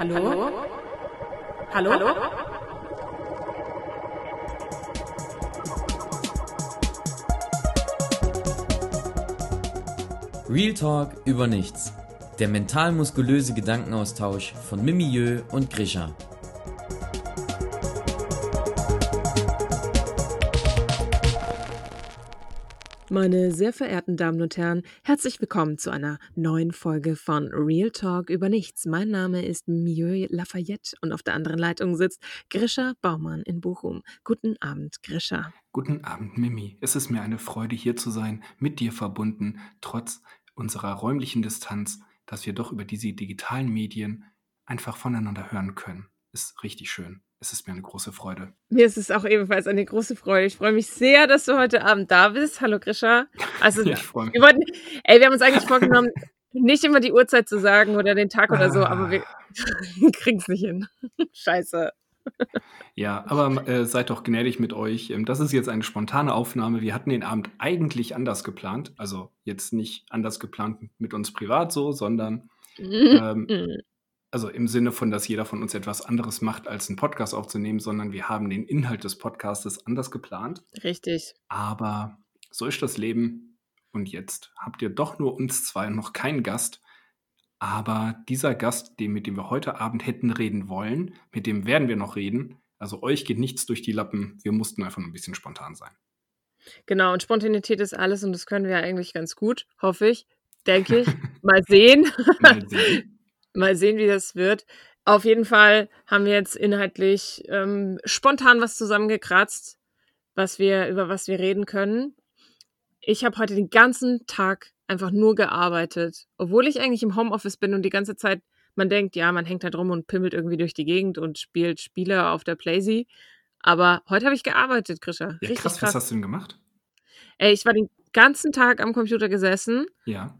Hallo? Hallo? Hallo? Real Talk über nichts. Der mental-muskulöse Gedankenaustausch von Mimieux und Grisha. Meine sehr verehrten Damen und Herren, herzlich willkommen zu einer neuen Folge von Real Talk über nichts. Mein Name ist Mieux Lafayette und auf der anderen Leitung sitzt Grisha Baumann in Bochum. Guten Abend, Grisha. Guten Abend, Mimi. Es ist mir eine Freude, hier zu sein, mit dir verbunden, trotz unserer räumlichen Distanz, dass wir doch über diese digitalen Medien einfach voneinander hören können. Ist richtig schön. Es ist mir eine große Freude. Mir ist es auch ebenfalls eine große Freude. Ich freue mich sehr, dass du heute Abend da bist. Hallo Grisha. Also, ja, ich freue mich. Wir wollten, ey, wir haben uns eigentlich vorgenommen, nicht immer die Uhrzeit zu sagen oder den Tag oder so, aber wir kriegen es nicht hin. Scheiße. Ja, aber äh, seid doch gnädig mit euch. Ähm, das ist jetzt eine spontane Aufnahme. Wir hatten den Abend eigentlich anders geplant. Also jetzt nicht anders geplant mit uns privat so, sondern ähm, also im Sinne von, dass jeder von uns etwas anderes macht, als einen Podcast aufzunehmen, sondern wir haben den Inhalt des Podcastes anders geplant. Richtig. Aber so ist das Leben. Und jetzt habt ihr doch nur uns zwei und noch keinen Gast. Aber dieser Gast, den, mit dem wir heute Abend hätten reden wollen, mit dem werden wir noch reden. Also euch geht nichts durch die Lappen. Wir mussten einfach ein bisschen spontan sein. Genau, und Spontanität ist alles und das können wir eigentlich ganz gut, hoffe ich, denke ich. Mal sehen. Mal sehen. Mal sehen, wie das wird. Auf jeden Fall haben wir jetzt inhaltlich ähm, spontan was zusammengekratzt, was wir, über was wir reden können. Ich habe heute den ganzen Tag einfach nur gearbeitet, obwohl ich eigentlich im Homeoffice bin und die ganze Zeit man denkt, ja, man hängt da drum und pimmelt irgendwie durch die Gegend und spielt Spiele auf der Playsee. Aber heute habe ich gearbeitet, Krischer. Ja, krass, krass, was hast du denn gemacht? Ey, ich war den ganzen Tag am Computer gesessen. Ja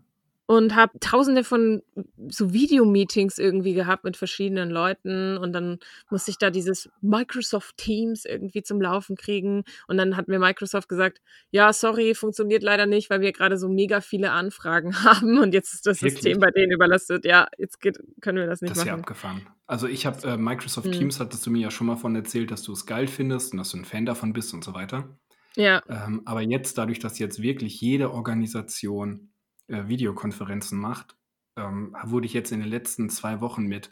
und habe tausende von so Videomeetings irgendwie gehabt mit verschiedenen Leuten und dann musste ich da dieses Microsoft Teams irgendwie zum Laufen kriegen und dann hat mir Microsoft gesagt, ja, sorry, funktioniert leider nicht, weil wir gerade so mega viele Anfragen haben und jetzt ist das Wirklich? System bei denen überlastet. Ja, jetzt geht, können wir das nicht das machen. Das ist ja abgefahren. Also ich habe äh, Microsoft hm. Teams, hattest du mir ja schon mal von erzählt, dass du es geil findest und dass du ein Fan davon bist und so weiter. Ja. Ähm, aber jetzt, dadurch, dass jetzt wirklich jede Organisation äh, Videokonferenzen macht, ähm, wurde ich jetzt in den letzten zwei Wochen mit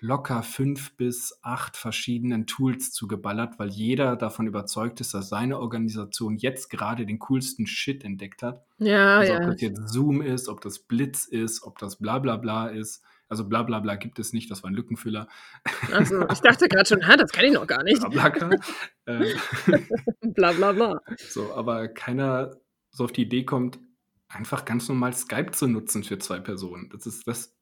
locker fünf bis acht verschiedenen Tools zugeballert, weil jeder davon überzeugt ist, dass seine Organisation jetzt gerade den coolsten Shit entdeckt hat. Ja, also ja. ob das jetzt Zoom ist, ob das Blitz ist, ob das bla bla bla ist. Also bla bla bla gibt es nicht, das war ein Lückenfüller. Also ich dachte gerade schon, das kann ich noch gar nicht. Bla bla, äh, bla bla bla. So, aber keiner so auf die Idee kommt, einfach ganz normal Skype zu nutzen für zwei Personen. Das ist, das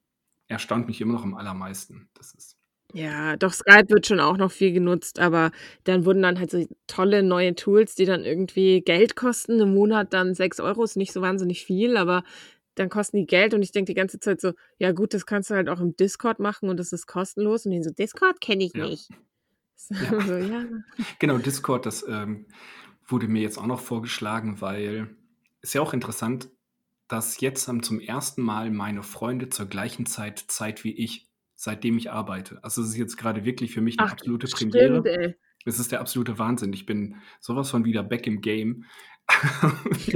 erstaunt mich immer noch am allermeisten. Das ist. Ja, doch Skype wird schon auch noch viel genutzt, aber dann wurden dann halt so tolle neue Tools, die dann irgendwie Geld kosten. Im Monat dann 6 Euro ist nicht so wahnsinnig viel, aber dann kosten die Geld und ich denke die ganze Zeit so, ja gut, das kannst du halt auch im Discord machen und das ist kostenlos. Und die so, Discord kenne ich ja. nicht. Ja. so, ja. Genau, Discord, das ähm, wurde mir jetzt auch noch vorgeschlagen, weil ist ja auch interessant, dass jetzt haben zum ersten Mal meine Freunde zur gleichen Zeit Zeit wie ich, seitdem ich arbeite. Also es ist jetzt gerade wirklich für mich eine Ach, absolute stimmt, Premiere. Ey. Es ist der absolute Wahnsinn. Ich bin sowas von wieder back im Game.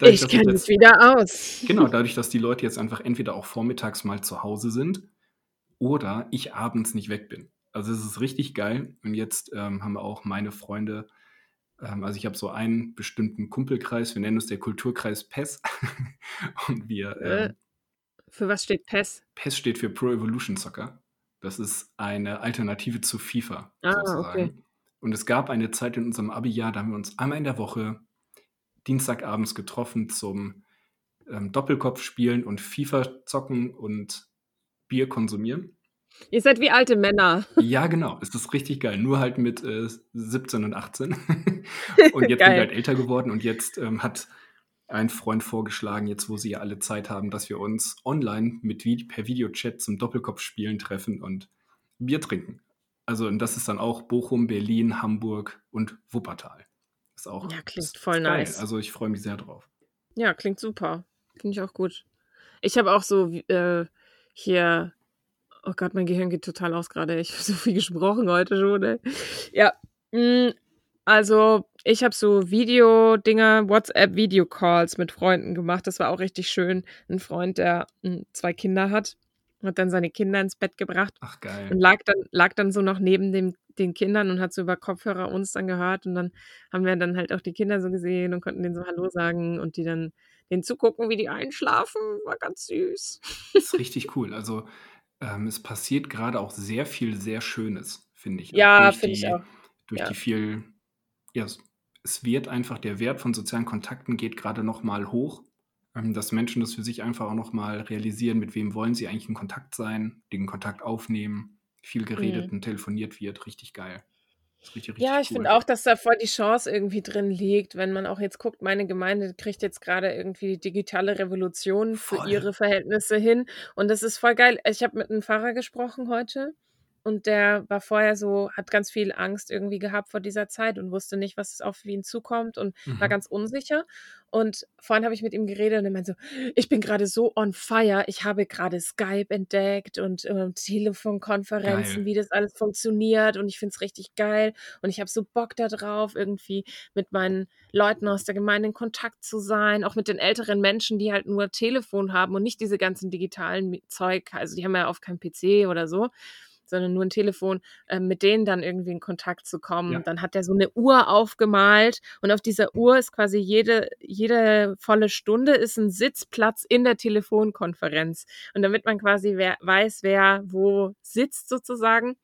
dadurch, ich kenne es wieder aus. Genau, dadurch, dass die Leute jetzt einfach entweder auch vormittags mal zu Hause sind oder ich abends nicht weg bin. Also es ist richtig geil. Und jetzt ähm, haben auch meine Freunde also ich habe so einen bestimmten Kumpelkreis, wir nennen es der Kulturkreis PES. Und wir. Äh, ähm, für was steht PES? PES steht für Pro Evolution Soccer. Das ist eine Alternative zu FIFA ah, sozusagen. Okay. Und es gab eine Zeit in unserem Abi-Jahr, da haben wir uns einmal in der Woche Dienstagabends getroffen zum ähm, Doppelkopf spielen und FIFA zocken und Bier konsumieren. Ihr seid wie alte Männer. Ja, genau. Es ist richtig geil. Nur halt mit äh, 17 und 18. und jetzt sind wir halt älter geworden und jetzt ähm, hat ein Freund vorgeschlagen, jetzt wo sie ja alle Zeit haben, dass wir uns online mit per Videochat zum Doppelkopfspielen treffen und Bier trinken. Also, und das ist dann auch Bochum, Berlin, Hamburg und Wuppertal. Ist auch ja, klingt voll nice. Also, ich freue mich sehr drauf. Ja, klingt super. Finde ich auch gut. Ich habe auch so äh, hier Oh Gott, mein Gehirn geht total aus gerade. Ich habe so viel gesprochen heute schon. Ey. Ja, mm, also ich habe so Video-Dinger, WhatsApp-Video-Calls mit Freunden gemacht. Das war auch richtig schön. Ein Freund, der mh, hm, zwei Kinder hat, hat dann seine Kinder ins Bett gebracht. Ach geil. Und lag dann, lag dann so noch neben dem, den Kindern und hat so über Kopfhörer uns dann gehört. Und dann haben wir dann halt auch die Kinder so gesehen und konnten denen so Hallo sagen und die dann denen zugucken, wie die einschlafen. War ganz süß. Das ist richtig cool. Also ähm, es passiert gerade auch sehr viel sehr Schönes, finde ich. Ja, finde ich auch. Durch ja. die viel, ja, es wird einfach, der Wert von sozialen Kontakten geht gerade nochmal hoch, ähm, dass Menschen das für sich einfach auch nochmal realisieren, mit wem wollen sie eigentlich in Kontakt sein, den Kontakt aufnehmen, viel geredet mhm. und telefoniert wird, richtig geil. Richtig, richtig ja, ich cool. finde auch, dass da voll die Chance irgendwie drin liegt, wenn man auch jetzt guckt, meine Gemeinde kriegt jetzt gerade irgendwie die digitale Revolution voll. für ihre Verhältnisse hin. Und das ist voll geil. Ich habe mit einem Pfarrer gesprochen heute und der war vorher so, hat ganz viel Angst irgendwie gehabt vor dieser Zeit und wusste nicht, was auf ihn zukommt und mhm. war ganz unsicher. Und vorhin habe ich mit ihm geredet und er meinte so, ich bin gerade so on fire. Ich habe gerade Skype entdeckt und äh, Telefonkonferenzen, geil. wie das alles funktioniert. Und ich finde es richtig geil. Und ich habe so Bock darauf, irgendwie mit meinen Leuten aus der Gemeinde in Kontakt zu sein, auch mit den älteren Menschen, die halt nur Telefon haben und nicht diese ganzen digitalen Zeug. Also die haben ja oft kein PC oder so sondern nur ein Telefon, äh, mit denen dann irgendwie in Kontakt zu kommen. Ja. Dann hat er so eine Uhr aufgemalt und auf dieser Uhr ist quasi jede, jede volle Stunde ist ein Sitzplatz in der Telefonkonferenz. Und damit man quasi wer, weiß, wer wo sitzt sozusagen,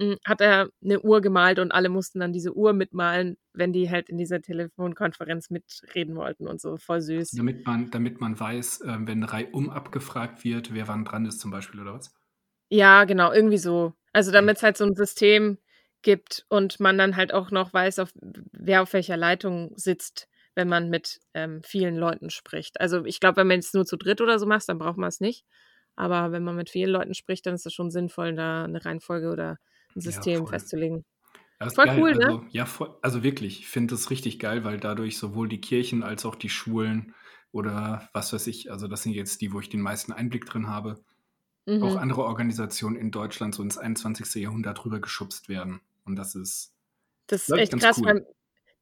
hm, hat er eine Uhr gemalt und alle mussten dann diese Uhr mitmalen, wenn die halt in dieser Telefonkonferenz mitreden wollten und so. Voll süß. Damit man, damit man weiß, äh, wenn reihum abgefragt wird, wer wann dran ist zum Beispiel oder was? Ja, genau, irgendwie so. Also, damit es halt so ein System gibt und man dann halt auch noch weiß, auf wer auf welcher Leitung sitzt, wenn man mit, ähm, vielen Leuten spricht. Also, ich glaube, wenn man es nur zu dritt oder so macht, dann braucht man es nicht. Aber wenn man mit vielen Leuten spricht, dann ist es schon sinnvoll, da eine Reihenfolge oder ein Ja, System voll. festzulegen. Ja, Voll geil. cool, ne? Also, ja, voll, also wirklich, ich finde das richtig geil, weil dadurch sowohl die Kirchen als auch die Schulen oder was weiß ich, also das sind jetzt die, wo ich den meisten Einblick drin habe, mhm. auch andere Organisationen in Deutschland so ins 21. Jahrhundert rübergeschubst werden. Und das ist. Das ist echt krass. Cool.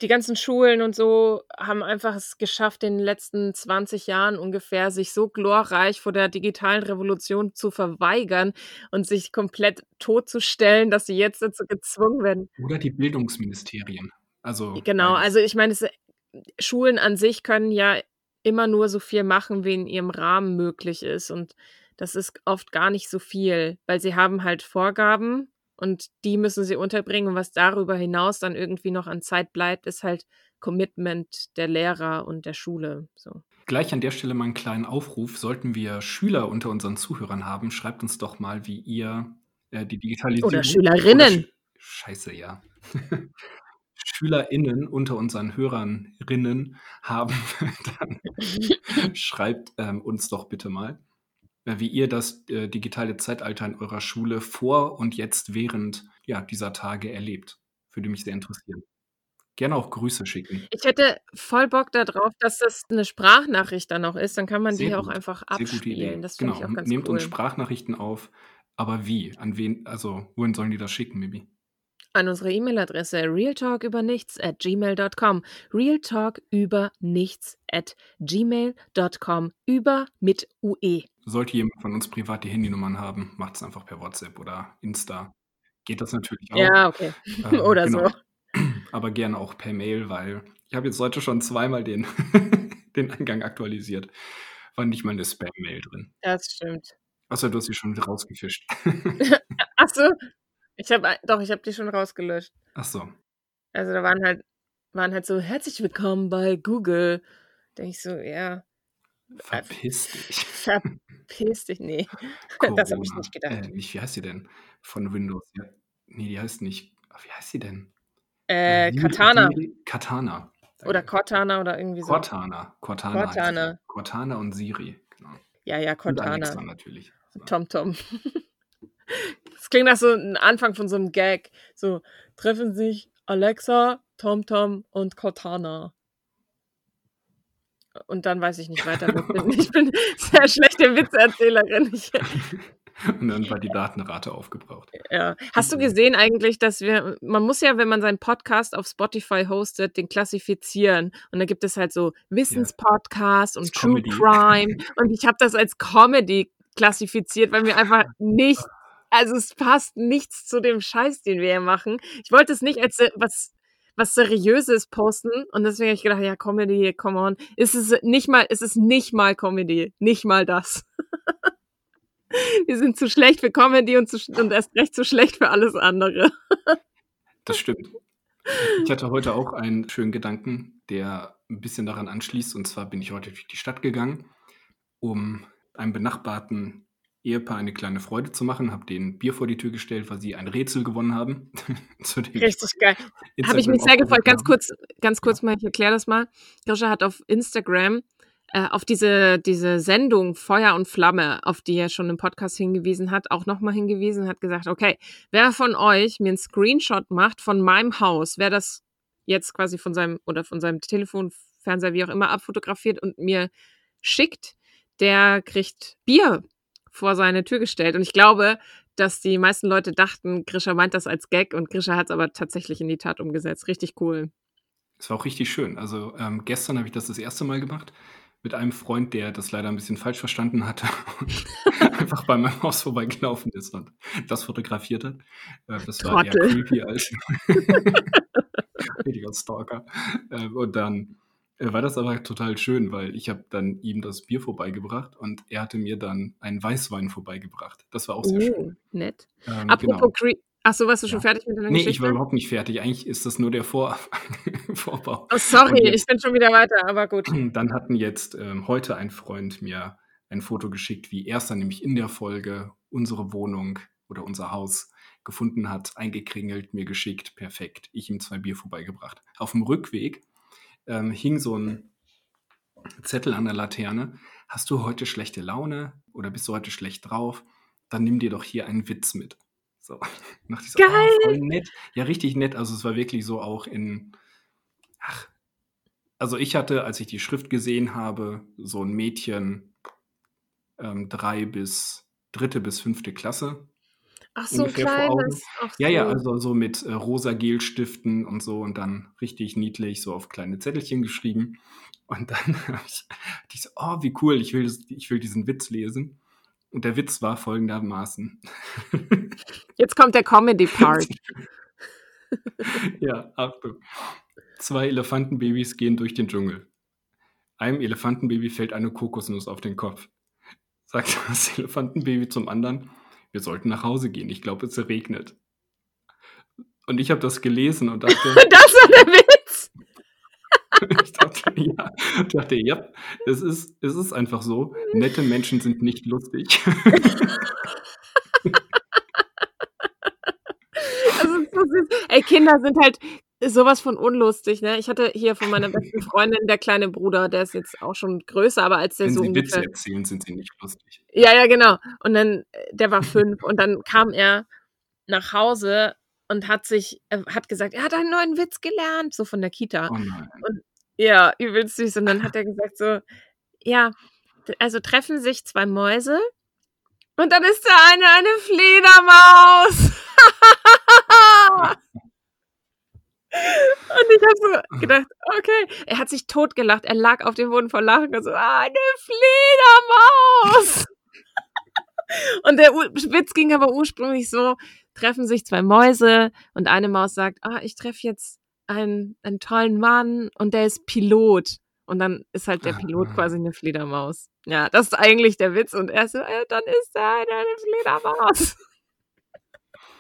Die ganzen Schulen und so haben einfach es geschafft, in den letzten 20 Jahren ungefähr sich so glorreich vor der digitalen Revolution zu verweigern und sich komplett totzustellen, dass sie jetzt dazu gezwungen werden. Oder die Bildungsministerien. Also genau, also ich meine, es, Schulen an sich können ja immer nur so viel machen, wie in ihrem Rahmen möglich ist. Und das ist oft gar nicht so viel, weil sie haben halt Vorgaben und die müssen sie unterbringen. Und was darüber hinaus dann irgendwie noch an Zeit bleibt, ist halt Commitment der Lehrer und der Schule. So. Gleich an der Stelle mal einen kleinen Aufruf. Sollten wir Schüler unter unseren Zuhörern haben, schreibt uns doch mal, wie ihr äh, die Digitalisierung. Oder Schülerinnen. Oder Sch Scheiße, ja. SchülerInnen unter unseren Hörerinnen haben, dann schreibt ähm, uns doch bitte mal. Wie ihr das äh, digitale Zeitalter in eurer Schule vor und jetzt während ja, dieser Tage erlebt. Würde mich sehr interessieren. Gerne auch Grüße schicken. Ich hätte voll Bock darauf, dass das eine Sprachnachricht dann auch ist. Dann kann man sehr die gut. auch einfach abspielen. Sehr gute Idee. Das genau. Ich auch ganz Nehmt cool. uns Sprachnachrichten auf. Aber wie? An wen? Also, wohin sollen die das schicken, Mibi? An unsere E-Mail-Adresse realtalkübernichts at gmail.com. Realtalkübernichts at gmail.com. Über mit UE. Sollte jemand von uns privat die Handynummern haben, macht es einfach per WhatsApp oder Insta. Geht das natürlich auch. Ja, okay. Ähm, oder genau. so. Aber gerne auch per Mail, weil ich habe jetzt heute schon zweimal den, den Eingang aktualisiert. War nicht mal eine Spam-Mail drin. Das stimmt. Achso, du hast sie schon rausgefischt. Achso, ich habe doch, ich habe die schon rausgelöscht. Ach so. Also da waren halt waren halt so herzlich willkommen bei Google. Denke ich so, ja. Verpiss dich. Verpiss dich, nee. Corona. Das habe ich nicht gedacht. Äh, wie heißt die denn? Von Windows. Ja. Nee, die heißt nicht. Wie heißt sie denn? Äh, äh Katana. Katana. Oder Cortana oder irgendwie so. Cortana. Cortana. Cortana. Cortana und Siri. Genau. Ja, ja, Cortana. Und Alexa natürlich. TomTom. -Tom. das klingt nach so einem Anfang von so einem Gag. So, treffen sich Alexa, TomTom und Cortana und dann weiß ich nicht weiter. Ich bin, sehr schlechte Witzeerzählerin. Ich, Und dann war die Datenrate aufgebraucht. Ja. Hast du gesehen eigentlich, dass wir, man muss ja, wenn man seinen Podcast auf Spotify hostet, den klassifizieren. Und da gibt es halt so Wissenspodcast ja. und True Comedy. Crime. Und ich habe das als Comedy klassifiziert, weil mir einfach nicht, also es passt nichts zu dem Scheiß, den wir hier machen. Ich wollte es nicht als was was Seriöses posten und deswegen habe ich gedacht, ja, Comedy, come on. Ist es nicht mal, ist es nicht mal Comedy, nicht mal das. Wir sind zu schlecht für Comedy und, zu, und erst recht zu schlecht für alles andere. das stimmt. Ich hatte heute auch einen schönen Gedanken, der ein bisschen daran anschließt. Und zwar bin ich heute durch die Stadt gegangen, um einem benachbarten Ehepaar eine kleine Freude zu machen, habe denen Bier vor die Tür gestellt, weil sie ein Rätsel gewonnen haben. Richtig geil. Habe ich mich sehr gefreut. Ganz kurz, ganz kurz mal, ich erkläre das mal. Grisha hat auf Instagram äh, auf diese, diese Sendung Feuer und Flamme, auf die er schon im Podcast hingewiesen hat, auch nochmal hingewiesen, hat gesagt, okay, wer von euch mir einen Screenshot macht von meinem Haus, wer das jetzt quasi von seinem oder von seinem Telefon, Fernseher, wie auch immer, abfotografiert und mir schickt, der kriegt Bier vor seine Tür gestellt. Und ich glaube, dass die meisten Leute dachten, Grisha meint das als Gag und Grisha hat es aber tatsächlich in die Tat umgesetzt. Richtig cool. Es war auch richtig schön. Also ähm, gestern habe ich das das erste Mal gemacht mit einem Freund, der das leider ein bisschen falsch verstanden hatte und einfach bei meinem Haus vorbeigelaufen ist und das fotografiert hat. Äh, das war Trottel. eher creepy als richtiger Stalker. Äh, und dann war das aber total schön, weil ich habe dann ihm das Bier vorbeigebracht und er hatte mir dann einen Weißwein vorbeigebracht. Das war auch sehr oh, schön. Nett. Ähm, Apropos genau. Cre Ach so, warst du schon fertig mit deiner nee, Geschichte? Nee, ich war überhaupt nicht fertig. Eigentlich ist das nur der Vor Vorbau. Oh, sorry, jetzt, ich bin schon wieder weiter, aber gut. Dann hatten jetzt ähm, heute ein Freund mir ein Foto geschickt, wie er es dann nämlich in der Folge unsere Wohnung oder unser Haus gefunden hat, eingekringelt, mir geschickt, perfekt. Ich ihm zwei Bier vorbeigebracht. Auf dem Rückweg ähm, hing so ein Zettel an der Laterne. Hast du heute schlechte Laune oder bist du heute schlecht drauf? Dann nimm dir doch hier einen Witz mit. So, dachte ich so, Geil! Oh, voll nett. Ja, richtig nett. Also es war wirklich so auch in, ach, also ich hatte, als ich die Schrift gesehen habe, so ein Mädchen, ähm, drei bis, dritte bis fünfte Klasse. Ach so, kleines. Ach so. Ja, ja, also so mit äh, rosa Gelstiften und so und dann richtig niedlich so auf kleine Zettelchen geschrieben. Und dann habe ich, ich so, oh, wie cool, ich will, das, ich will diesen Witz lesen. Und der Witz war folgendermaßen. Jetzt kommt der Comedy-Part. ja, Achtung. Zwei Elefantenbabys gehen durch den Dschungel. Einem Elefantenbaby fällt eine Kokosnuss auf den Kopf. Sagt das Elefantenbaby zum anderen, wir sollten nach Hause gehen, ich glaube, es regnet. Und ich habe das gelesen und dachte. das war der Witz! ich dachte, ja, ich dachte, ja, es ist, es ist einfach so. Nette Menschen sind nicht lustig. also, Ey, Kinder sind halt sowas von unlustig, ne? Ich hatte hier von meiner besten Freundin der kleine Bruder, der ist jetzt auch schon größer, aber als der Wenn so sie Witze erzählen, sind sie nicht lustig. Ja, ja, genau. Und dann, der war fünf und dann kam er nach Hause und hat sich, äh, hat gesagt, er hat einen neuen Witz gelernt, so von der Kita. Oh nein. Und ja, übelst süß. Und dann hat er gesagt so, ja, also treffen sich zwei Mäuse und dann ist der eine eine Fledermaus. Und ich habe so gedacht, okay. Er hat sich totgelacht. Er lag auf dem Boden vor Lachen und so, ah, eine Fledermaus. und der Witz ging aber ursprünglich so, treffen sich zwei Mäuse und eine Maus sagt, ah, ich treffe jetzt einen, einen tollen Mann und der ist Pilot. Und dann ist halt der Pilot quasi eine Fledermaus. Ja, das ist eigentlich der Witz. Und er so, äh, dann ist er eine Fledermaus.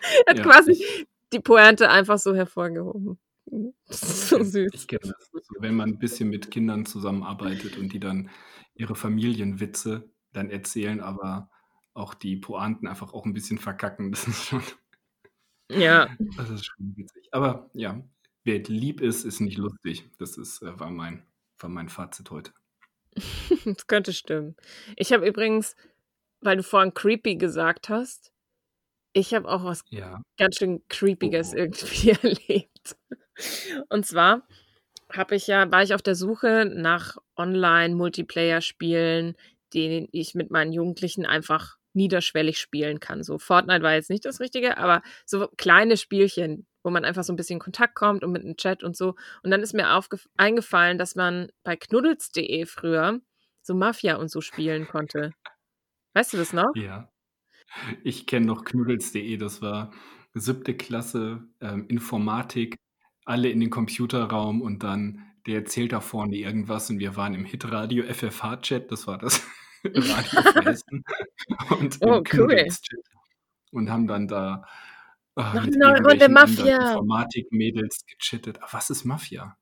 er hat ja, quasi die Pointe einfach so hervorgehoben. Das ist so süß. Ich kenne das. Wenn man ein bisschen mit Kindern zusammenarbeitet und die dann ihre Familienwitze dann erzählen, aber auch die Pointen einfach auch ein bisschen verkacken. Das ist schon. Ja. Das ist schon witzig. Aber ja, wer lieb ist, ist nicht lustig. Das ist, äh, war, mein, war mein Fazit heute. das könnte stimmen. Ich habe übrigens, weil du vorhin creepy gesagt hast, ich habe auch was ja. ganz schön creepiges oh. irgendwie erlebt. Und zwar habe ich ja, war ich auf der Suche nach Online-Multiplayer-Spielen, die ich mit meinen Jugendlichen einfach niederschwellig spielen kann. So Fortnite war jetzt nicht das Richtige, aber so kleine Spielchen, wo man einfach so ein bisschen in Kontakt kommt und mit einem Chat und so. Und dann ist mir eingefallen, dass man bei knuddels.de früher so Mafia und so spielen konnte. Weißt du das noch? Ja. Ich kenne noch knuddels.de, das war siebte Klasse, ähm, Informatik, alle in den Computerraum und dann der erzählt da vorne irgendwas und wir waren im Hitradio FFH-Chat, das war das Radio Essen und oh, cool. und haben dann da oh, Noch eine Runde Mafia. Informatik-Mädels gechattet. was ist Mafia?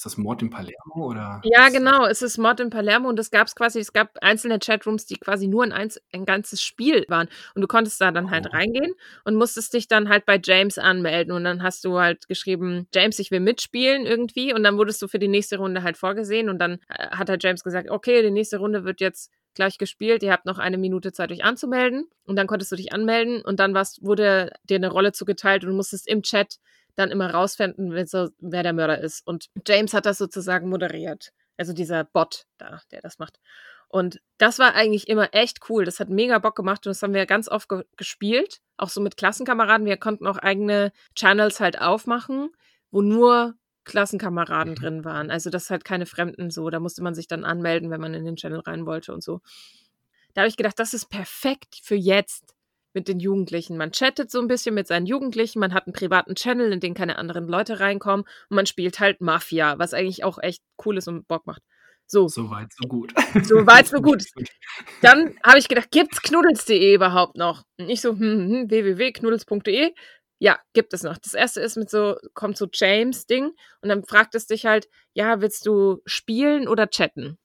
Ist das Mord in Palermo oder? Ja, genau, es ist Mord in Palermo und es gab quasi, es gab einzelne Chatrooms, die quasi nur ein, ein ganzes Spiel waren. Und du konntest da dann halt oh. reingehen und musstest dich dann halt bei James anmelden. Und dann hast du halt geschrieben, James, ich will mitspielen irgendwie. Und dann wurdest du für die nächste Runde halt vorgesehen. Und dann äh, hat halt James gesagt, okay, die nächste Runde wird jetzt gleich gespielt. Ihr habt noch eine Minute Zeit, euch anzumelden. Und dann konntest du dich anmelden und dann warst, wurde dir eine Rolle zugeteilt und du musstest im Chat dann immer rausfinden, wer der Mörder ist. Und James hat das sozusagen moderiert. Also dieser Bot da, der das macht. Und das war eigentlich immer echt cool. Das hat mega Bock gemacht und das haben wir ganz oft ge gespielt. Auch so mit Klassenkameraden. Wir konnten auch eigene Channels halt aufmachen, wo nur Klassenkameraden mhm. drin waren. Also das halt keine Fremden so. Da musste man sich dann anmelden, wenn man in den Channel rein wollte und so. Da habe ich gedacht, das ist perfekt für jetzt mit den Jugendlichen. Man chattet so ein bisschen mit seinen Jugendlichen, man hat einen privaten Channel, in den keine anderen Leute reinkommen und man spielt halt Mafia, was eigentlich auch echt cool ist und Bock macht. So. So weit, so gut. So weit, so gut. Dann habe ich gedacht, gibt's knuddels.de überhaupt noch? Und ich so, hm, hm, hm www.knuddels.de. Ja, gibt es noch. Das erste ist mit so, kommt so James-Ding und dann fragt es dich halt, ja, willst du spielen oder chatten?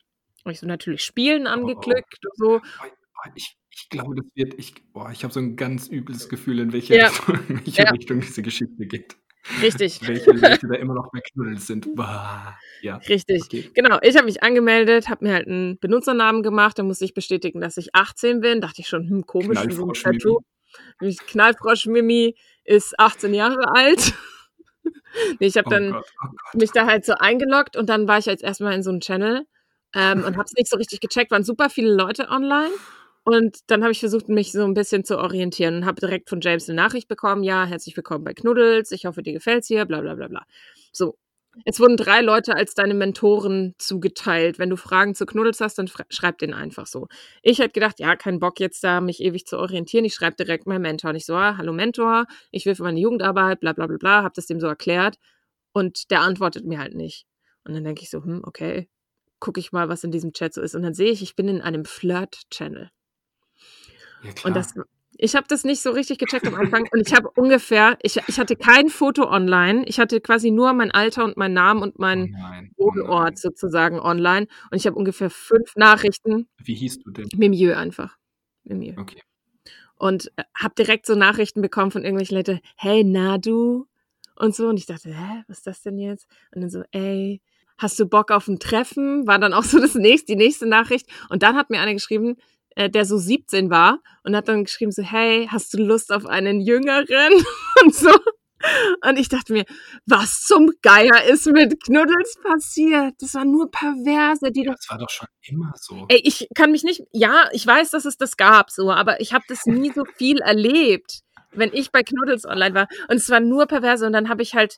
Und ich so natürlich spielen angeklickt oh, oh. und so. Ich, ich glaube, das wird, ich, boah, ich habe so ein ganz übles Gefühl, in welche, ja. Richtung, in welche ja. Richtung diese Geschichte geht. Richtig. welche Leute da immer noch bei Knuddels sind. Boah, ja. Richtig. Okay. Genau. Ich habe mich angemeldet, habe mir halt einen Benutzernamen gemacht, dann musste ich bestätigen, dass ich 18 bin. Dachte ich schon, hm, komisch, wie so ein Tattoo. Knallfrosch Mimi ist 18 Jahre alt. nee, ich habe oh dann Gott, oh Gott. mich da halt so eingeloggt und dann war ich jetzt erstmal in so einem Channel ähm, und habe es nicht so richtig gecheckt. Waren super viele Leute online und dann habe ich versucht, mich so ein bisschen zu orientieren und habe direkt von James eine Nachricht bekommen. Ja, herzlich willkommen bei Knuddels. Ich hoffe, dir gefällt's hier, bla bla bla bla. So. Es wurden drei Leute als deine Mentoren zugeteilt. Wenn du Fragen zu Knuddels hast, dann schreib den einfach so. Ich hätte gedacht, ja, kein Bock jetzt da, mich ewig zu orientieren. Ich schreibe direkt meinen Mentor. Und ich so, ah, hallo Mentor, ich will für meine Jugendarbeit, bla bla bla bla, habe das dem so erklärt. Und der antwortet mir halt nicht. Und dann denke ich so, hm, okay, gucke ich mal, was in diesem Chat so ist. Und dann sehe ich, ich bin in einem Flirt-Channel. Ja, und das, ich habe das nicht so richtig gecheckt am Anfang und ich habe ungefähr, ich, ich hatte kein Foto online, ich hatte quasi nur mein Alter und mein Namen und mein oh Wohnort oh sozusagen online und ich habe ungefähr fünf Nachrichten. Wie hieß du denn? Mimieux einfach. Mimieux. Okay. Und äh, habe direkt so Nachrichten bekommen von irgendwelchen Leuten, hey, na du? Und so und ich dachte, hä, was ist das denn jetzt? Und dann so, ey, hast du Bock auf ein Treffen? War dann auch so das nächste, die nächste Nachricht. Und dann hat mir eine geschrieben, äh, der so 17 war und hat dann geschrieben so, hey, hast du Lust auf einen Jüngeren? und so. Und ich dachte mir, was zum Geier ist mit Knuddels passiert? Das waren nur Perverse, die ja, Das war doch schon immer so. Ey, ich kann mich nicht, ja, ich weiß, dass es das gab, so, aber ich habe das nie so viel erlebt, wenn ich bei Knuddels online war. Und es war nur Perverse und dann habe ich halt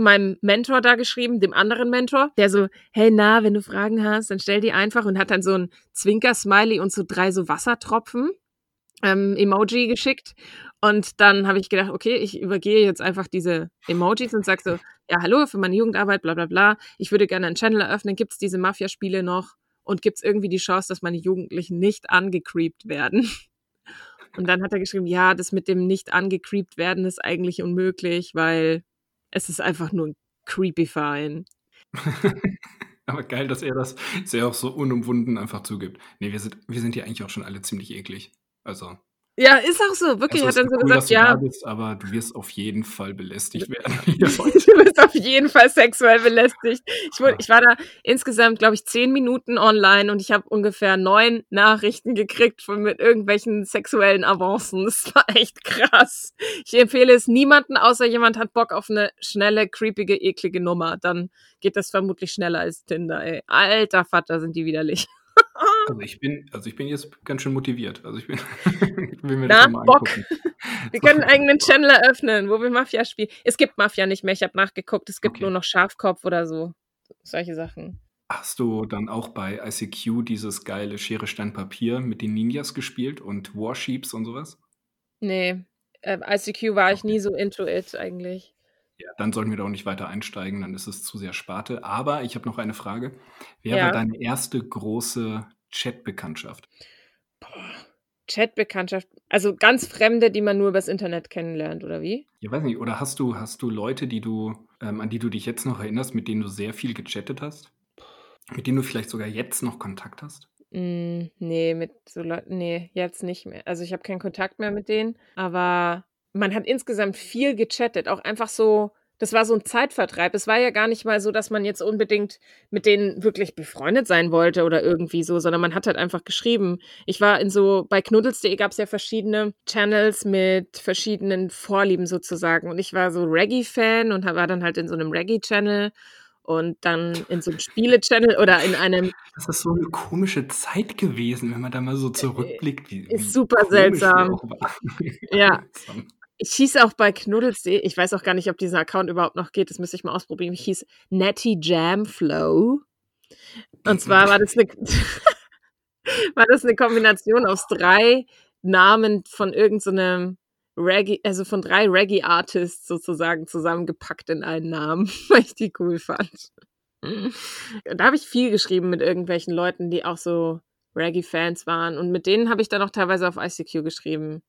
meinem Mentor da geschrieben, dem anderen Mentor, der so, hey, na, wenn du Fragen hast, dann stell die einfach und hat dann so ein Zwinker-Smiley und so drei so Wassertropfen ähm, Emoji geschickt. Und dann habe ich gedacht, okay, ich übergehe jetzt einfach diese Emojis und sage so, ja, hallo, für meine Jugendarbeit, bla bla bla. Ich würde gerne einen Channel eröffnen. Gibt es diese Mafia-Spiele noch? Und gibt es irgendwie die Chance, dass meine Jugendlichen nicht angecreept werden? Und dann hat er geschrieben, ja, das mit dem nicht angecreept werden ist eigentlich unmöglich, weil es ist einfach nur ein creepy Verein. Aber geil, dass er das sehr auch so unumwunden einfach zugibt. Nee, wir sind, wir sind ja eigentlich auch schon alle ziemlich eklig. Also. Ja, ist auch so, wirklich. Also, hat dann so cool, gesagt, ja. Bist, aber du wirst auf jeden Fall belästigt werden. du wirst auf jeden Fall sexuell belästigt. Ich, wurde, ich war da insgesamt, glaube ich, zehn Minuten online und ich habe ungefähr neun Nachrichten gekriegt von mit irgendwelchen sexuellen Avancen. Das war echt krass. Ich empfehle es niemanden, außer jemand hat Bock auf eine schnelle, creepige, eklige Nummer. Dann geht das vermutlich schneller als Tinder, ey. Alter Vater, sind die widerlich. Also ich bin, also ich bin jetzt ganz schön motiviert. Also ich bin, will mir Na, das mal Bock. Wir können einen eigenen Channel eröffnen, wo wir Mafia spielen. Es gibt Mafia nicht mehr, ich habe nachgeguckt. Es gibt okay. nur noch Schafkopf oder so. Solche Sachen. Hast du dann auch bei ICQ dieses geile Schere, Stein, Papier mit den Ninjas gespielt und Warsheeps und sowas? Nee, äh, ICQ war ich nie so into it eigentlich. Ja, dann sollten wir da auch nicht weiter einsteigen, dann ist es zu sehr Sparte. Aber ich habe noch eine Frage. Wer ja. war deine erste große Chat-Bekanntschaft? Chat-Bekanntschaft, also ganz Fremde, die man nur übers Internet kennenlernt, oder wie? Ja, weiß nicht. Oder hast du, hast du Leute, die du, ähm, an die du dich jetzt noch erinnerst, mit denen du sehr viel gechattet hast? Mit denen du vielleicht sogar jetzt noch Kontakt hast? Mm, nee, mit so Leuten, nee, jetzt nicht mehr. Also ich habe keinen Kontakt mehr mit denen, aber man hat insgesamt viel gechattet, auch einfach so das war so ein Zeitvertreib. Es war ja gar nicht mal so, dass man jetzt unbedingt mit denen wirklich befreundet sein wollte oder irgendwie so, sondern man hat halt einfach geschrieben. Ich war in so, bei knuddels.de gab es ja verschiedene Channels mit verschiedenen Vorlieben sozusagen. Und ich war so Reggae-Fan und war dann halt in so einem Reggae-Channel und dann in so einem Spiele-Channel oder in einem. Das ist so eine komische Zeit gewesen, wenn man da mal so zurückblickt. Wie, ist super seltsam. Ja. Ich hieß auch bei knuddels.de, ich weiß auch gar nicht, ob dieser Account überhaupt noch geht, das müsste ich mal ausprobieren. Ich hieß Netty Jam Flow. Und zwar war das eine, war das eine Kombination aus drei Namen von irgendeinem so Reggae, also von drei Reggae-Artists sozusagen zusammengepackt in einen Namen, weil ich die cool fand. Da habe ich viel geschrieben mit irgendwelchen Leuten, die auch so Reggae-Fans waren. Und mit denen habe ich dann auch teilweise auf ICQ geschrieben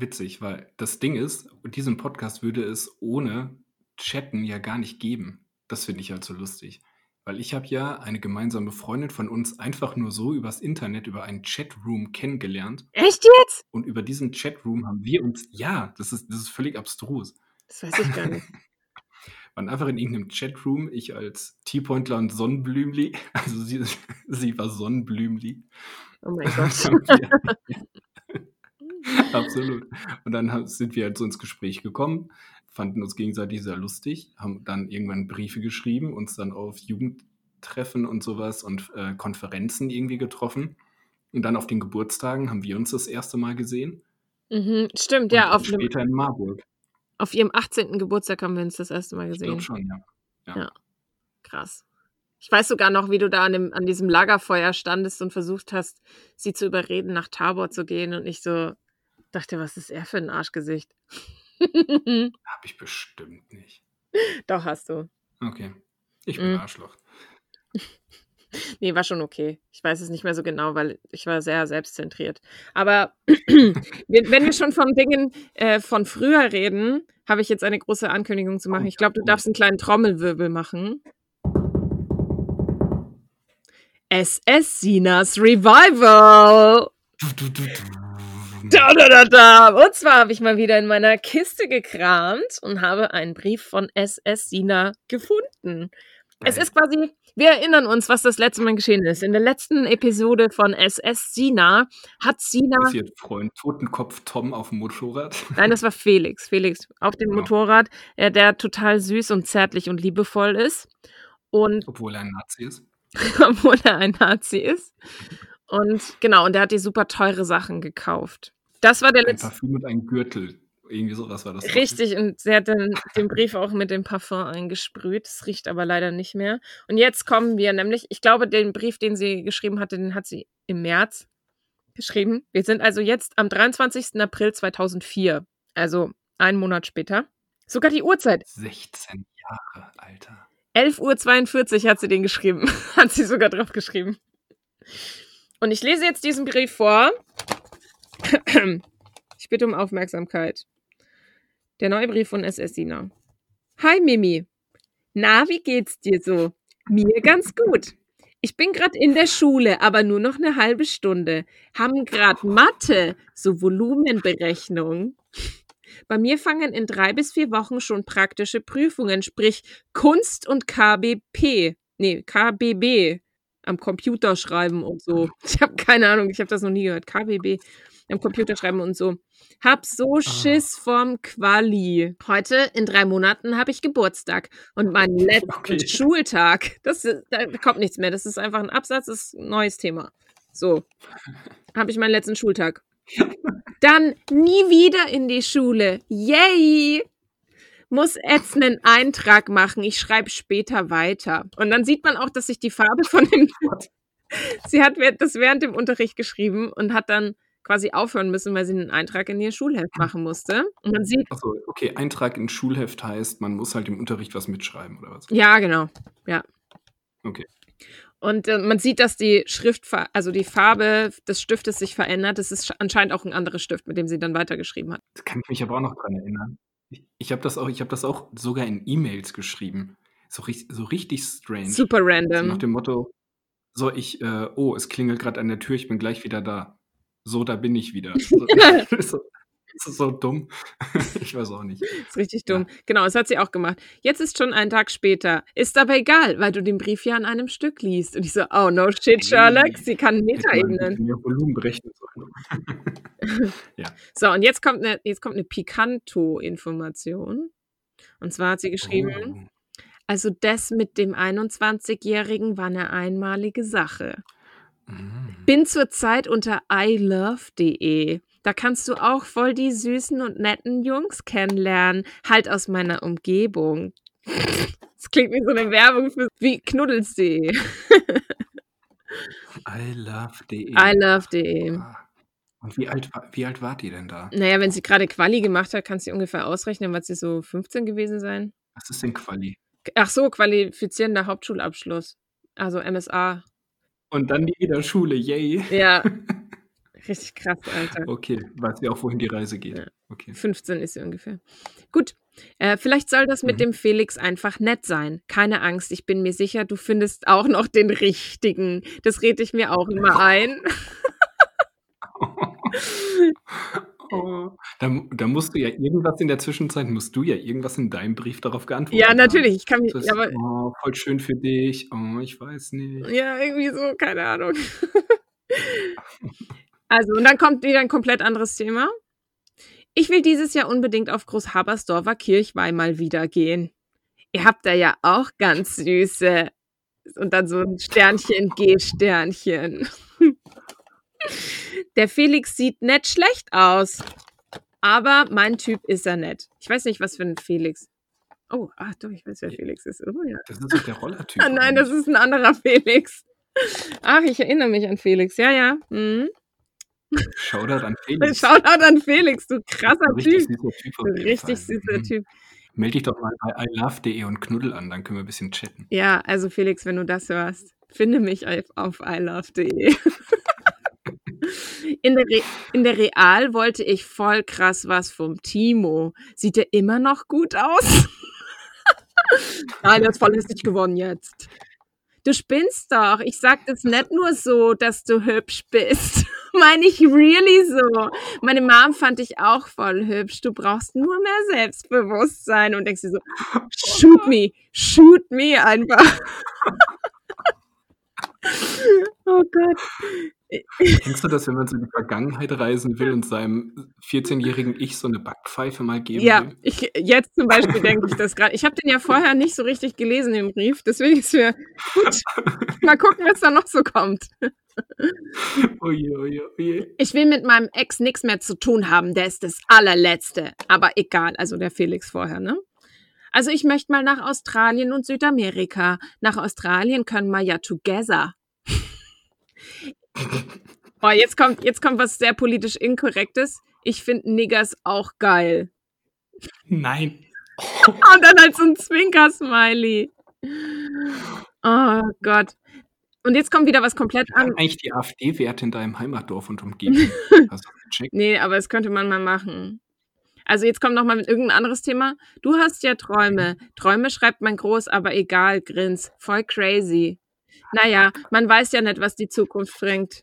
witzig, weil das Ding ist, diesen Podcast würde es ohne Chatten ja gar nicht geben. Das finde ich halt so lustig. Weil ich habe ja eine gemeinsame Freundin von uns einfach nur so übers Internet, über einen Chatroom kennengelernt. Echt jetzt? Und über diesen Chatroom haben wir uns, ja, das ist, das ist völlig abstrus. Das weiß ich gar nicht. waren einfach in irgendeinem Chatroom, ich als T-Pointler und Sonnenblümli, also sie, sie war Sonnenblümli. Oh mein Gott. Absolut. Und dann sind wir halt so ins Gespräch gekommen, fanden uns gegenseitig sehr lustig, haben dann irgendwann Briefe geschrieben, uns dann auf Jugendtreffen und sowas und äh, Konferenzen irgendwie getroffen. Und dann auf den Geburtstagen haben wir uns das erste Mal gesehen. Mhm, stimmt, und ja. Auf später in Marburg. Auf ihrem 18. Geburtstag haben wir uns das erste Mal gesehen. Ich schon, ja. ja. ja. Krass. Ich weiß sogar noch, wie du da an, dem, an diesem Lagerfeuer standest und versucht hast, sie zu überreden, nach Tabor zu gehen und nicht so, Dachte, was ist er für ein Arschgesicht? Hab ich bestimmt nicht. Doch, hast du. Okay. Ich bin mm. Arschloch. Nee, war schon okay. Ich weiß es nicht mehr so genau, weil ich war sehr selbstzentriert. Aber wenn wir schon von Dingen äh, von früher reden, habe ich jetzt eine große Ankündigung zu machen. Oh, ich glaube, du darfst einen kleinen Trommelwirbel machen. SS Sinas Revival. Du, du, du, da, da, da. Und zwar habe ich mal wieder in meiner Kiste gekramt und habe einen Brief von SS Sina gefunden. Geil. Es ist quasi, wir erinnern uns, was das letzte Mal geschehen ist. In der letzten Episode von SS Sina hat Sina. Ist ihr Freund Totenkopf Tom auf dem Motorrad? Nein, das war Felix. Felix auf dem ja. Motorrad, der, total süß und zärtlich und liebevoll ist. Und obwohl er ein Nazi ist. obwohl er ein Nazi ist. Und genau, und der hat die super teure Sachen gekauft. Das war der letzte. Ein Parfüm und ein Gürtel. Irgendwie sowas war das. Richtig, und sie hat dann den Brief auch mit dem Parfum eingesprüht. Es riecht aber leider nicht mehr. Und jetzt kommen wir nämlich, ich glaube, den Brief, den sie geschrieben hatte, den hat sie im März geschrieben. Wir sind also jetzt am 23. April 2004. Also einen Monat später. Sogar die Uhrzeit. 16 Jahre, Alter. 11.42 Uhr hat sie den geschrieben. hat sie sogar drauf geschrieben. Und ich lese jetzt diesen Brief vor. Ich bitte um Aufmerksamkeit. Der neue Brief von SS Dina. Hi Mimi. Na, wie geht's dir so? Mir ganz gut. Ich bin gerade in der Schule, aber nur noch eine halbe Stunde. Haben gerade Mathe, so Volumenberechnung. Bei mir fangen in drei bis vier Wochen schon praktische Prüfungen, sprich Kunst und KBP. Nee, KBB am Computer schreiben und so. Ich habe keine Ahnung, ich habe das noch nie gehört. KBB am Computer schreiben und so. Hab so ah. Schiss vom Quali. Heute in drei Monaten habe ich Geburtstag und meinen letzten okay. Schultag. Das, da kommt nichts mehr. Das ist einfach ein Absatz, das ist ein neues Thema. So, habe ich meinen letzten Schultag. Dann nie wieder in die Schule. Yay! Muss jetzt einen Eintrag machen. Ich schreibe später weiter. Und dann sieht man auch, dass sich die Farbe von dem. Sie hat das während dem Unterricht geschrieben und hat dann quasi aufhören müssen, weil sie einen Eintrag in ihr Schulheft machen musste. Und man sieht. Achso, okay, Eintrag in Schulheft heißt, man muss halt im Unterricht was mitschreiben, oder was? Ja, genau. Ja. Okay. Und äh, man sieht, dass die Schrift, also die Farbe des Stiftes sich verändert. Das ist anscheinend auch ein anderer Stift, mit dem sie dann weitergeschrieben hat. Das kann ich mich aber auch noch dran erinnern. Ich, ich habe das, auch, hab das auch sogar in E-Mails geschrieben. So, so richtig strange. Super random. So nach dem Motto, so ich, äh, oh, es klingelt gerade an der Tür, ich bin gleich wieder da so, da bin ich wieder. So, das ist so dumm. Ich weiß auch nicht. Das ist richtig dumm. Ja. Genau, das hat sie auch gemacht. Jetzt ist schon ein Tag später. Ist aber egal, weil du den Brief ja an einem Stück liest. Und ich so, oh no shit, Sherlock, sie kann Metaebenen. Mehr Volumen berechnen ja. So, und jetzt kommt eine, jetzt kommt eine Picanto-Information. Und zwar hat sie geschrieben, oh. also das mit dem 21-Jährigen war eine einmalige Sache. Mhm. Bin zurzeit unter ilove.de. Da kannst du auch voll die süßen und netten Jungs kennenlernen. Halt aus meiner Umgebung. Das klingt wie so eine Werbung für wie knuddels.de. ilove.de. ilove.de. Ah. Und wie alt, wie alt war die denn da? Naja, wenn sie gerade Quali gemacht hat, kannst du ungefähr ausrechnen, was sie so 15 gewesen sein. Was ist denn Quali? Ach so, qualifizierender Hauptschulabschluss. Also MSA. Und dann nie wieder Schule, yay. Ja. Richtig krass, Alter. Okay, weiß ja auch, wohin die Reise geht. Ja. Okay. 15 ist sie ungefähr. Gut. Äh, vielleicht soll das mit mhm. dem Felix einfach nett sein. Keine Angst, ich bin mir sicher, du findest auch noch den richtigen. Das rede ich mir auch immer ein. Oh, da, da, musst du ja irgendwas in der Zwischenzeit, musst du ja irgendwas in deinem Brief darauf geantworten. Ja, natürlich. Ich kann mich. Das, aber, oh, voll schön für dich. Oh, ich weiß nicht. Ja, irgendwie so, keine Ahnung. also, und dann kommt wieder ein komplett anderes Thema. Ich will dieses Jahr unbedingt auf Großhabersdorfer Kirchweih mal wieder gehen. Ihr habt da ja auch ganz süße. Und dann so ein Sternchen, G-Sternchen. Der Felix sieht nicht schlecht aus. Aber mein Typ ist er nicht. Ich weiß nicht, was für ein Felix. Oh, ach doch, ich weiß, wer Felix ist. Oh, ja. Das ist doch der Rollertyp. ah, nein, das ist ein anderer Felix. Ach, ich erinnere mich an Felix. Ja, ja. Mhm. Shoutout an Felix. Shoutout an Felix, du krasser Typ. Süßer typ richtig süßer. Typ. Melde dich doch mal bei ilove.de und knuddel an, dann können wir ein bisschen chatten. Ja, also Felix, wenn du das hörst, finde mich auf, auf ilove.de. In der, Re in der Real wollte ich voll krass was vom Timo. Sieht er immer noch gut aus? Nein, er ist voll hässlich geworden jetzt. Du spinnst doch. Ich sag das nicht nur so, dass du hübsch bist. Meine ich really so. Meine Mom fand ich auch voll hübsch. Du brauchst nur mehr Selbstbewusstsein und denkst dir so, shoot me, shoot me einfach. oh Gott. Kennst du das, wenn man so in die Vergangenheit reisen will und seinem 14-jährigen Ich so eine Backpfeife mal geben ja, will? Ja, ich, jetzt zum Beispiel denke ich das gerade. Ich habe den ja vorher nicht so richtig gelesen, den Brief. Deswegen ist mir gut. Mal gucken, was da noch so kommt. Oje, oje, oje. Ich will mit meinem Ex nichts mehr zu tun haben. Der ist das allerletzte. Aber egal, also der Felix vorher, ne? Also ich möchte mal nach Australien und Südamerika. Nach Australien können wir ja together. Boah, jetzt kommt, jetzt kommt was sehr politisch Inkorrektes. Ich finde Niggers auch geil. Nein. Und dann halt so ein Zwinker-Smiley. Oh Gott. Und jetzt kommt wieder was komplett anderes. Eigentlich die AfD-Werte in deinem Heimatdorf und Umgebung. Hast du gecheckt? Nee, aber das könnte man mal machen. Also jetzt kommt noch mal mit irgendein anderes Thema. Du hast ja Träume. Träume schreibt man groß, aber egal, grins. Voll crazy. Naja, man weiß ja nicht, was die Zukunft bringt.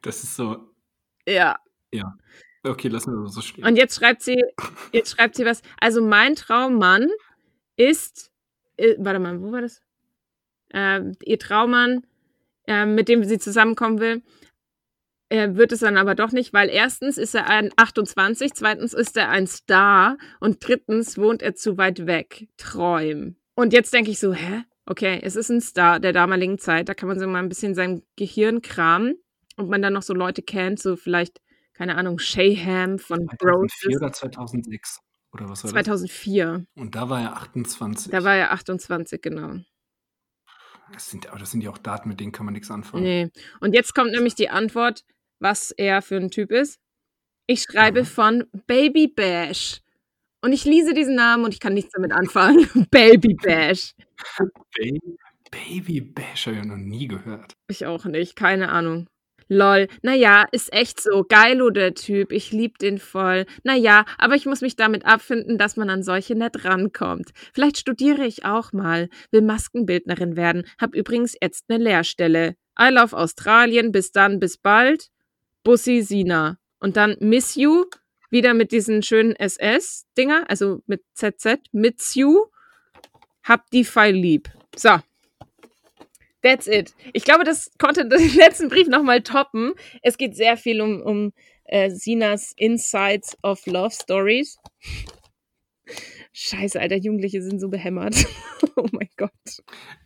Das ist so. Ja. Ja. Okay, lassen wir das so stehen. Und jetzt schreibt sie, jetzt schreibt sie was. Also mein Traummann ist, äh, warte mal, wo war das? Äh, ihr Traummann, äh, mit dem sie zusammenkommen will. Er wird es dann aber doch nicht, weil erstens ist er ein 28, zweitens ist er ein Star und drittens wohnt er zu weit weg. Träum. Und jetzt denke ich so, hä? Okay, es ist ein Star der damaligen Zeit. Da kann man so mal ein bisschen sein Gehirn kramen und man dann noch so Leute kennt, so vielleicht, keine Ahnung, Shayham von 2004 oder 2006? Oder was war 2004. Das? Und da war er 28. Da war er 28, genau. Das sind, aber das sind ja auch Daten, mit denen kann man nichts anfangen. Nee. Und jetzt kommt nämlich die Antwort, was er für ein Typ ist. Ich schreibe mhm. von Baby Bash. Und ich lese diesen Namen und ich kann nichts damit anfangen. Baby Bash. Baby, Baby Bash habe ich noch nie gehört. Ich auch nicht, keine Ahnung. Lol, naja, ist echt so. Geilo, der Typ. Ich lieb den voll. Naja, aber ich muss mich damit abfinden, dass man an solche nicht rankommt. Vielleicht studiere ich auch mal. Will Maskenbildnerin werden. Hab übrigens jetzt eine Lehrstelle. I love Australien. Bis dann, bis bald. Bussi Sina. Und dann Miss You. Wieder mit diesen schönen SS-Dinger. Also mit ZZ. Miss You. Hab die Pfeil lieb. So. That's it. Ich glaube, das konnte den letzten Brief nochmal toppen. Es geht sehr viel um, um äh, Sinas Insights of Love Stories. Scheiße, Alter, Jugendliche sind so behämmert. oh mein Gott.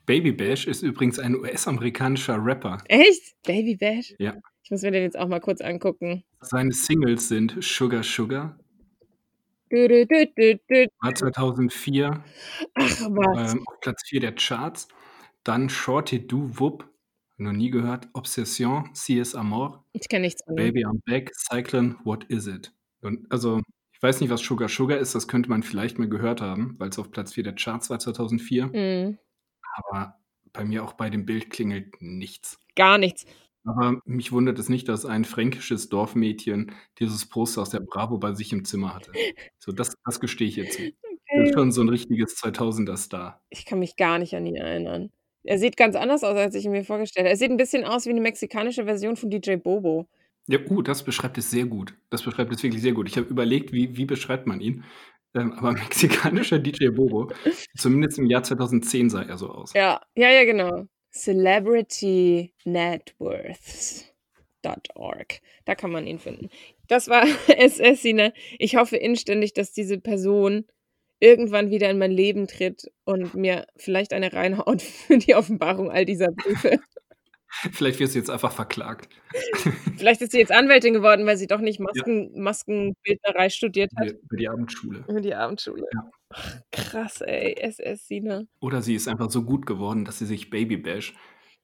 Baby Bash ist übrigens ein US-amerikanischer Rapper. Echt? Baby Bash? Ja. Ich muss mir den jetzt auch mal kurz angucken. Seine Singles sind Sugar Sugar. Du, du, du, War 2004 Ach, was? Ähm, auf Platz 4 der Charts. Dann Shorty Do Whoop, noch nie gehört. Obsession, CS Amor. Ich kenne nichts von Baby I'm Back, Cyclone, What Is It? Und also, ich weiß nicht, was Sugar Sugar ist, das könnte man vielleicht mal gehört haben, weil es auf Platz 4 der Charts war 2004. Mhm. Aber bei mir auch bei dem Bild klingelt nichts. Gar nichts. Aber mich wundert es nicht, dass ein fränkisches Dorfmädchen dieses Poster aus der Bravo bei sich im Zimmer hatte. So, das, das gestehe ich jetzt. Okay. Das ist schon so ein richtiges 2000er-Star. Ich kann mich gar nicht an ihn erinnern. Er sieht ganz anders aus, als ich ihn mir vorgestellt habe. Er sieht ein bisschen aus wie eine mexikanische Version von DJ Bobo. Ja, uh, das beschreibt es sehr gut. Das beschreibt es wirklich sehr gut. Ich habe überlegt, wie, wie beschreibt man ihn. Ähm, aber mexikanischer DJ Bobo, zumindest im Jahr 2010 sah er so aus. Ja, ja, ja, genau. CelebrityNetworths.org. Da kann man ihn finden. Das war SS, Ich hoffe inständig, dass diese Person irgendwann wieder in mein Leben tritt und mir vielleicht eine reinhaut für die Offenbarung all dieser Briefe. Vielleicht wirst du jetzt einfach verklagt. Vielleicht ist sie jetzt Anwältin geworden, weil sie doch nicht Masken, ja. Maskenbildnerei studiert hat. Für die Abendschule. Für die Abendschule. Ja. krass, ey, SS-Sina. Oder sie ist einfach so gut geworden, dass sie sich Babybash,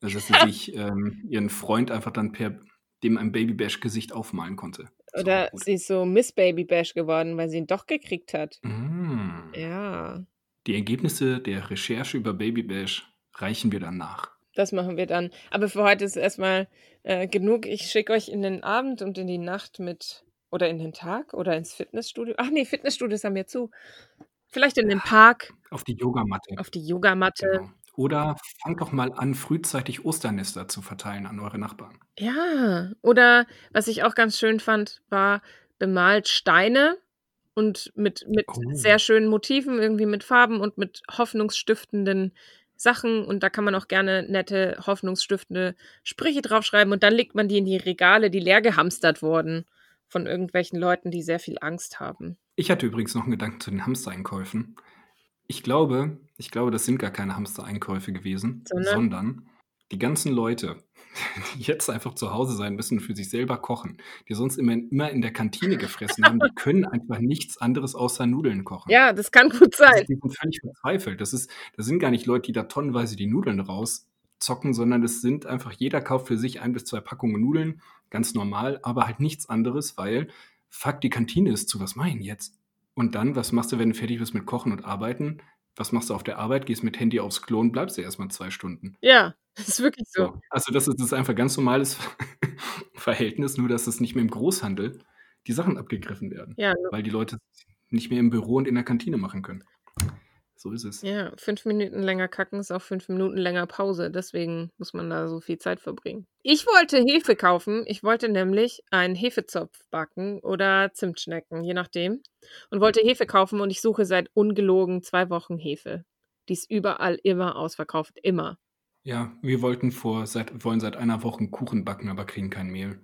also dass sie sich ähm, ihren Freund einfach dann per dem ein Babybash-Gesicht aufmalen konnte. Oder sie ist so Miss Babybash geworden, weil sie ihn doch gekriegt hat. Mm. Ja. Die Ergebnisse der Recherche über Babybash reichen wir dann nach. Das machen wir dann. Aber für heute ist erstmal äh, genug. Ich schicke euch in den Abend und in die Nacht mit oder in den Tag oder ins Fitnessstudio. Ach nee, Fitnessstudios haben wir zu. Vielleicht in den Park. Auf die Yogamatte. Auf die Yogamatte. Genau. Oder fangt doch mal an, frühzeitig Osternester zu verteilen an eure Nachbarn. Ja, oder was ich auch ganz schön fand, war bemalt Steine und mit, mit oh. sehr schönen Motiven, irgendwie mit Farben und mit hoffnungsstiftenden Sachen. Und da kann man auch gerne nette, hoffnungsstiftende Sprüche draufschreiben. Und dann legt man die in die Regale, die leer gehamstert wurden von irgendwelchen Leuten, die sehr viel Angst haben. Ich hatte übrigens noch einen Gedanken zu den Hamstereinkäufen. Ich glaube, ich glaube, das sind gar keine Hamstereinkäufe gewesen, sondern, sondern die ganzen Leute, die jetzt einfach zu Hause sein müssen für sich selber kochen, die sonst immer, immer in der Kantine gefressen haben, die können einfach nichts anderes außer Nudeln kochen. Ja, das kann gut sein. Die sind völlig verzweifelt. Das, ist, das sind gar nicht Leute, die da tonnenweise die Nudeln rauszocken, sondern das sind einfach, jeder kauft für sich ein bis zwei Packungen Nudeln, ganz normal, aber halt nichts anderes, weil, fuck, die Kantine ist zu, was meinen jetzt? Und dann, was machst du, wenn du fertig bist mit Kochen und Arbeiten? Was machst du auf der Arbeit? Gehst mit Handy aufs Klo und bleibst du erstmal zwei Stunden. Ja, das ist wirklich so. so. Also, das ist, das ist einfach ganz normales Verhältnis, nur dass es nicht mehr im Großhandel die Sachen abgegriffen werden. Ja. Weil die Leute nicht mehr im Büro und in der Kantine machen können. So ist es. Ja, fünf Minuten länger kacken ist auch fünf Minuten länger Pause. Deswegen muss man da so viel Zeit verbringen. Ich wollte Hefe kaufen. Ich wollte nämlich einen Hefezopf backen oder Zimtschnecken, je nachdem. Und wollte Hefe kaufen und ich suche seit ungelogen zwei Wochen Hefe. Die ist überall immer ausverkauft. Immer. Ja, wir wollten vor seit wollen seit einer Woche Kuchen backen, aber kriegen kein Mehl.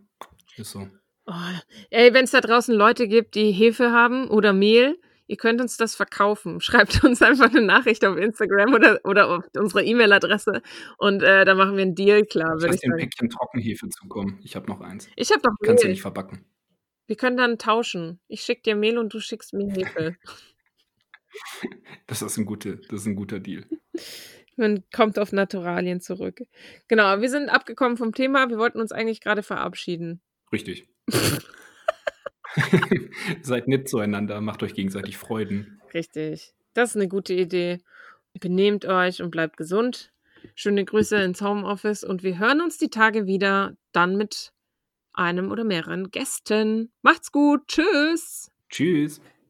Ist so. Oh, ey, wenn es da draußen Leute gibt, die Hefe haben oder Mehl, ihr könnt uns das verkaufen. Schreibt uns einfach eine Nachricht auf Instagram oder, oder auf unsere E-Mail-Adresse und äh, da machen wir einen Deal klar. Ich lasse dir ein Päckchen Trockenhefe zukommen. Ich habe noch eins. Ich habe noch Mehl. Kannst du nicht verbacken. Wir können dann tauschen. Ich schicke dir Mehl und du schickst mir Hefe. das, ist ein gute, das ist ein guter Deal. Man kommt auf Naturalien zurück. Genau, wir sind abgekommen vom Thema. Wir wollten uns eigentlich gerade verabschieden. Richtig. Seid nett zueinander, macht euch gegenseitig Freuden. Richtig. Das ist eine gute Idee. Benehmt euch und bleibt gesund. Schöne Grüße ins Homeoffice und wir hören uns die Tage wieder, dann mit einem oder mehreren Gästen. Macht's gut. Tschüss. Tschüss.